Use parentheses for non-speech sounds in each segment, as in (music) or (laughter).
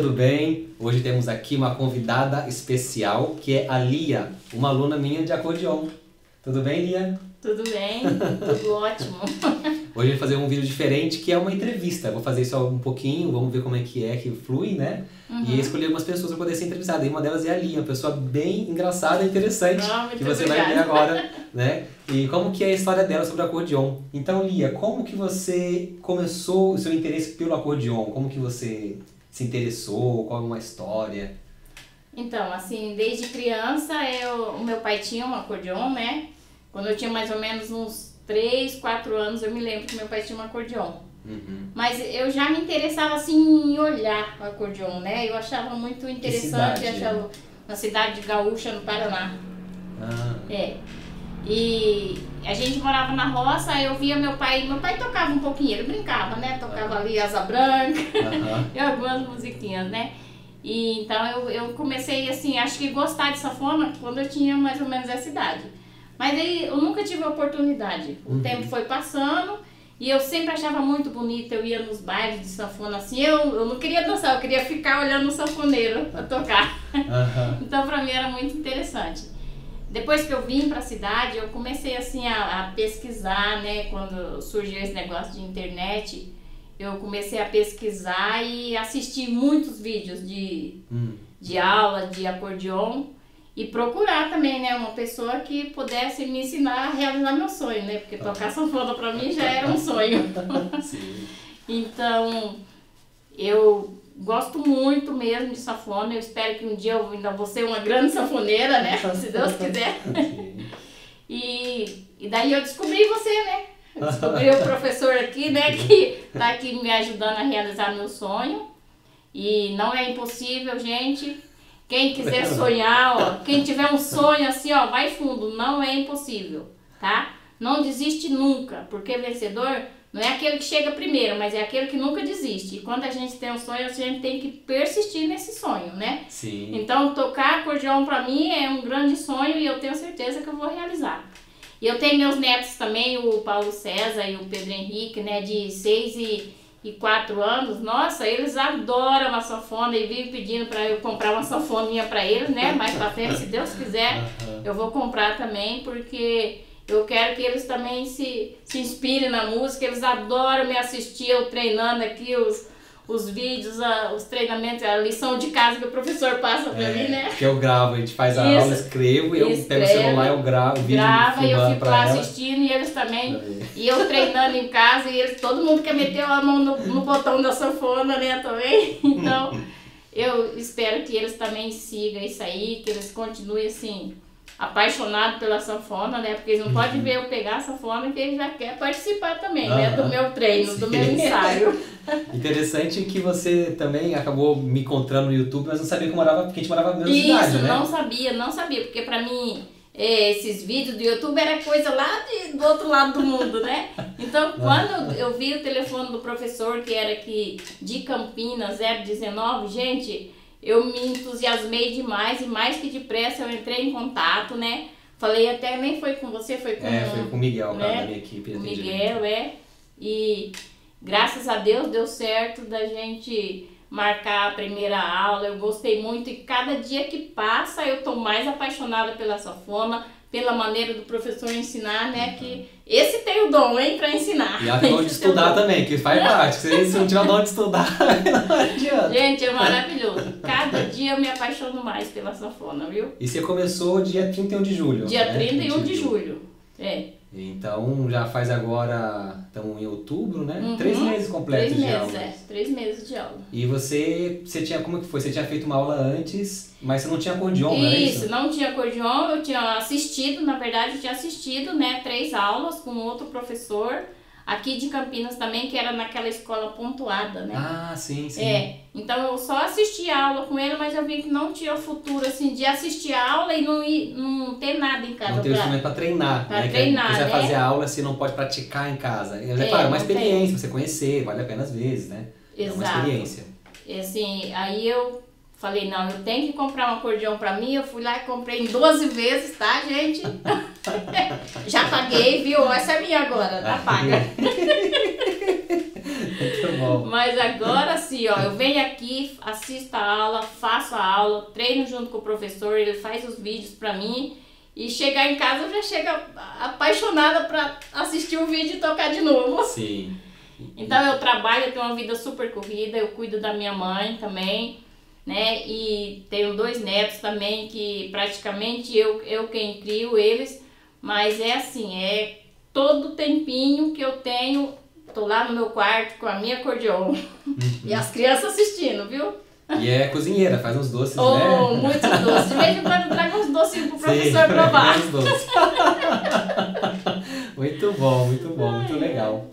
tudo bem? Hoje temos aqui uma convidada especial que é a Lia, uma aluna minha de acordeon. Tudo bem, Lia? Tudo bem, tudo ótimo. (laughs) Hoje eu vou fazer um vídeo diferente que é uma entrevista. Vou fazer só um pouquinho, vamos ver como é que é, que flui, né? Uhum. E escolher algumas pessoas para poder ser entrevistada. E uma delas é a Lia, uma pessoa bem engraçada e interessante oh, que você obrigada. vai ver agora, (laughs) né? E como que é a história dela sobre o acordeon. Então, Lia, como que você começou o seu interesse pelo acordeon? Como que você se interessou? Qual é uma história? Então, assim, desde criança, eu, o meu pai tinha um acordeon, né? Quando eu tinha mais ou menos uns 3, 4 anos, eu me lembro que meu pai tinha um acordeon. Uhum. Mas eu já me interessava assim em olhar o acordeon, né? Eu achava muito interessante, cidade, achava na cidade de Gaúcha, no Paraná. Ah. É. E a gente morava na roça, eu via meu pai, meu pai tocava um pouquinho, ele brincava, né? Tocava ali Asa Branca Aham. (laughs) e algumas musiquinhas, né? E então eu, eu comecei assim, acho que gostar de sanfona quando eu tinha mais ou menos essa idade. Mas aí eu nunca tive a oportunidade. O Uhum. tempo foi passando e eu sempre achava muito bonito. Eu ia nos bailes de sanfona assim. Eu, eu não queria dançar, eu queria ficar olhando o sanfoneiro a tocar. Aham. (laughs) Então pra mim era muito interessante. Depois que eu vim pra cidade, eu comecei assim a, a pesquisar, né? Quando surgiu esse negócio de internet, eu comecei a pesquisar e assistir muitos vídeos de Hum. de aula de acordeon e procurar também, né, uma pessoa que pudesse me ensinar a realizar meu sonho, né? Porque tocar sanfona pra mim já era um sonho. (laughs) Então, eu gosto muito mesmo de sanfona. Eu espero que um dia eu ainda vou ser uma grande sanfoneira, né? Se Deus quiser. (laughs) E, e daí eu descobri você, né? Descobri o professor aqui, né? Que tá aqui me ajudando a realizar meu sonho. E não é impossível, gente. Quem quiser sonhar, ó, quem tiver um sonho assim, ó, vai fundo. Não é impossível, tá? Não desiste nunca, porque vencedor não é aquele que chega primeiro, mas é aquele que nunca desiste. E quando a gente tem um sonho, a gente tem que persistir nesse sonho, né? Sim. Então, tocar acordeão pra mim é um grande sonho e eu tenho certeza que eu vou realizar. E eu tenho meus netos também, o Paulo César e o Pedro Henrique, né, de 6 e, e 4 anos. Nossa, eles adoram a sanfona e vivem pedindo pra eu comprar uma sanfoninha pra eles, né? Mais pra frente, se Deus quiser, eu vou comprar também, porque eu quero que eles também se, se inspirem na música. Eles adoram me assistir, eu treinando aqui os, os vídeos, a- os treinamentos, a lição de casa que o professor passa pra mim, né? Que eu gravo, a gente faz a Isso. aula, escrevo, eu pego o celular, eu gravo o vídeo Grava e eu fico lá ela. assistindo e eles também. E eu treinando em casa e eles, todo mundo quer meter a mão no, no botão da sanfona, né, também. (laughs) Então, eu espero que eles também sigam isso aí, que eles continuem assim, apaixonados pela sanfona, né? Porque eles não Uhum. podem ver eu pegar a sanfona que eles já querem participar também, né? Do meu treino, do meu Sim. ensaio. (laughs) Interessante que você também acabou me encontrando no YouTube, mas não sabia que morava, porque a gente morava na mesma Isso, cidade, né? não sabia, não sabia, porque pra mim eh, esses vídeos do YouTube era coisa lá de- do outro lado do mundo, né? Então (laughs) quando eu vi o telefone do professor, que era aqui de Campinas, 019, gente, eu me entusiasmei demais e mais que depressa eu entrei em contato, né? Falei até, nem foi com você, foi com É, foi com o Miguel, né? da minha equipe. o. Miguel, é. E graças a Deus deu certo da gente marcar a primeira aula. Eu gostei muito e cada dia que passa eu tô mais apaixonada pela sanfona, pela maneira do professor ensinar, né? Que esse tem o dom, hein, pra ensinar. E tem dom de o estudar também, que faz parte. Se se não tiver dom de estudar, (laughs) não adianta. Gente, é maravilhoso. Cada dia eu me apaixono mais pela sanfona, viu? E você começou dia 31 de julho. Dia né? 31 de julho. É. Então já faz agora, estamos em outubro, né? Uhum. Três meses completos Três de meses, aula. é. Três meses de aula. E você, você tinha, como que foi? Você tinha feito uma aula antes, mas você não tinha acordeon, era Isso, isso? não tinha acordeon, eu tinha assistido, na verdade, eu tinha assistido, né, três aulas com outro professor aqui de Campinas também, que era naquela escola pontuada, né? Ah, sim, sim. É, então eu só assisti a aula com ele, mas eu vi que não tinha futuro, assim, de assistir a aula e não, ir, não ter nada em casa Não tem pra... instrumento pra treinar, pra né? Que treinar, você vai né? fazer a aula, você não pode praticar em casa. É, É, claro, uma não tem. experiência, você conhecer, vale a pena às vezes, né? É uma Exato. experiência. E assim, aí eu falei, não, eu tenho que comprar um acordeão pra mim. Eu fui lá e comprei em 12 vezes, tá, gente? (laughs) Já paguei, viu? Essa é minha agora, tá paga. (laughs) Muito bom. Mas agora sim, ó, eu venho aqui, assisto a aula, faço a aula, treino junto com o professor, ele faz os vídeos pra mim. E chegar em casa eu já chego apaixonada pra assistir o vídeo e tocar de novo. Sim. Então eu trabalho, eu tenho uma vida super corrida, eu cuido da minha mãe também, né? E tenho dois netos também que praticamente eu, eu quem crio eles, mas é assim, é todo tempinho que eu tenho, tô lá no meu quarto com a minha acordeon uhum. e as crianças assistindo, viu? E é cozinheira, faz uns doces, oh, né? Oh, muito doce. De vez em quando trago uns docinhos pro professor (laughs) Sim, provar. (laughs) muito bom, muito bom, muito legal.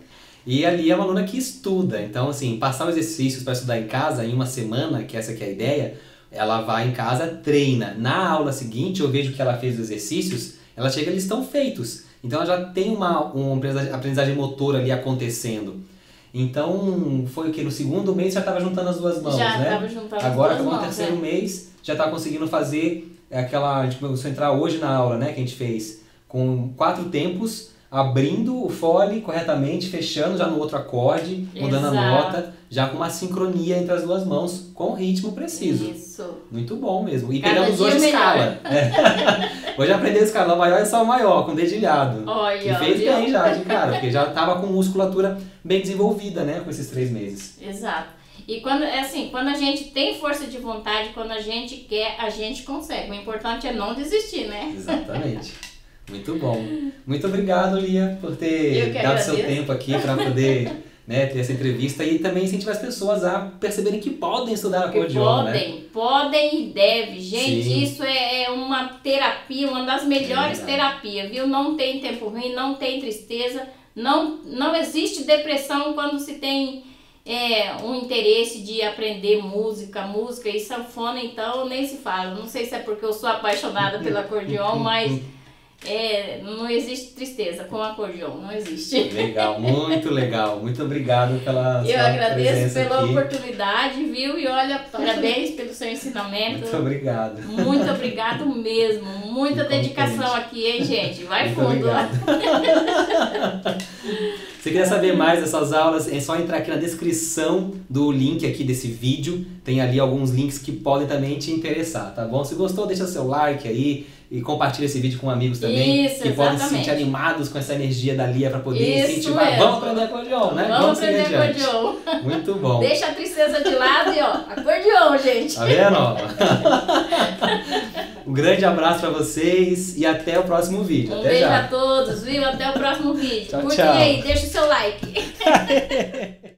E ali é uma aluna que estuda. Então, assim, passar os exercícios para estudar em casa em uma semana, que essa que é a ideia, ela vai em casa, treina. Na aula seguinte, eu vejo que ela fez os exercícios, ela chega, eles estão feitos. Então, ela já tem uma, uma aprendizagem motora ali acontecendo. Então, foi o que? No segundo mês já estava juntando as duas mãos, já né? Tava juntando Agora, as duas no terceiro é. mês, já está conseguindo fazer aquela. A gente começou a entrar hoje na aula, né? Que a gente fez com quatro tempos abrindo o fole corretamente, fechando já no outro acorde, mudando Exato. a nota, já com uma sincronia entre as duas mãos, com ritmo preciso. Isso. Muito bom mesmo. E Cada pegamos hoje escala. É. (laughs) hoje aprendeu a escala maior e só maior, com dedilhado. Olha, e fez bem já, de (laughs) cara, porque já estava com musculatura bem desenvolvida, né, com esses três meses. Exato. E quando é assim, quando a gente tem força de vontade, quando a gente quer, a gente consegue. O importante é não desistir, né? Exatamente. (laughs) Muito bom. Muito obrigado, Lia, por ter dado agradeço. seu tempo aqui para poder (laughs) né, ter essa entrevista e também incentivar as pessoas a perceberem que podem estudar acordeon, né? Podem, né? podem e devem. Gente, Sim. isso é, é uma terapia, uma das melhores é terapias, viu? Não tem tempo ruim, não tem tristeza, não, não existe depressão quando se tem é, um interesse de aprender música, música e sanfona, então nem se fala. Não sei se é porque eu sou apaixonada pelo acordeon, mas (laughs) é, não existe tristeza com acordeon, não existe. Legal, muito legal. Muito obrigado pela Eu agradeço pela aqui. oportunidade, viu? E olha, parabéns (laughs) pelo seu ensinamento. Muito obrigado. Muito obrigado mesmo. Muita dedicação contente. aqui, hein, gente? Vai muito fundo. (laughs) Se quiser saber mais dessas aulas, é só entrar aqui na descrição do link aqui desse vídeo. Tem ali alguns links que podem também te interessar, tá bom? Se gostou, deixa seu like aí e compartilha esse vídeo com amigos também Isso, que exatamente. podem se sentir animados com essa energia da Lia para poder Isso incentivar. mesmo. Vamos aprender acordeon, né? Vamos, Vamos aprender acordeon. Muito bom. Deixa a tristeza de lado e ó, acordeon, gente. Tá vendo? (laughs) um grande abraço para vocês e até o próximo vídeo. Um até beijo já. a todos, viu? Até o próximo vídeo. Tchau, Curte tchau. aí, deixa o seu like. (laughs)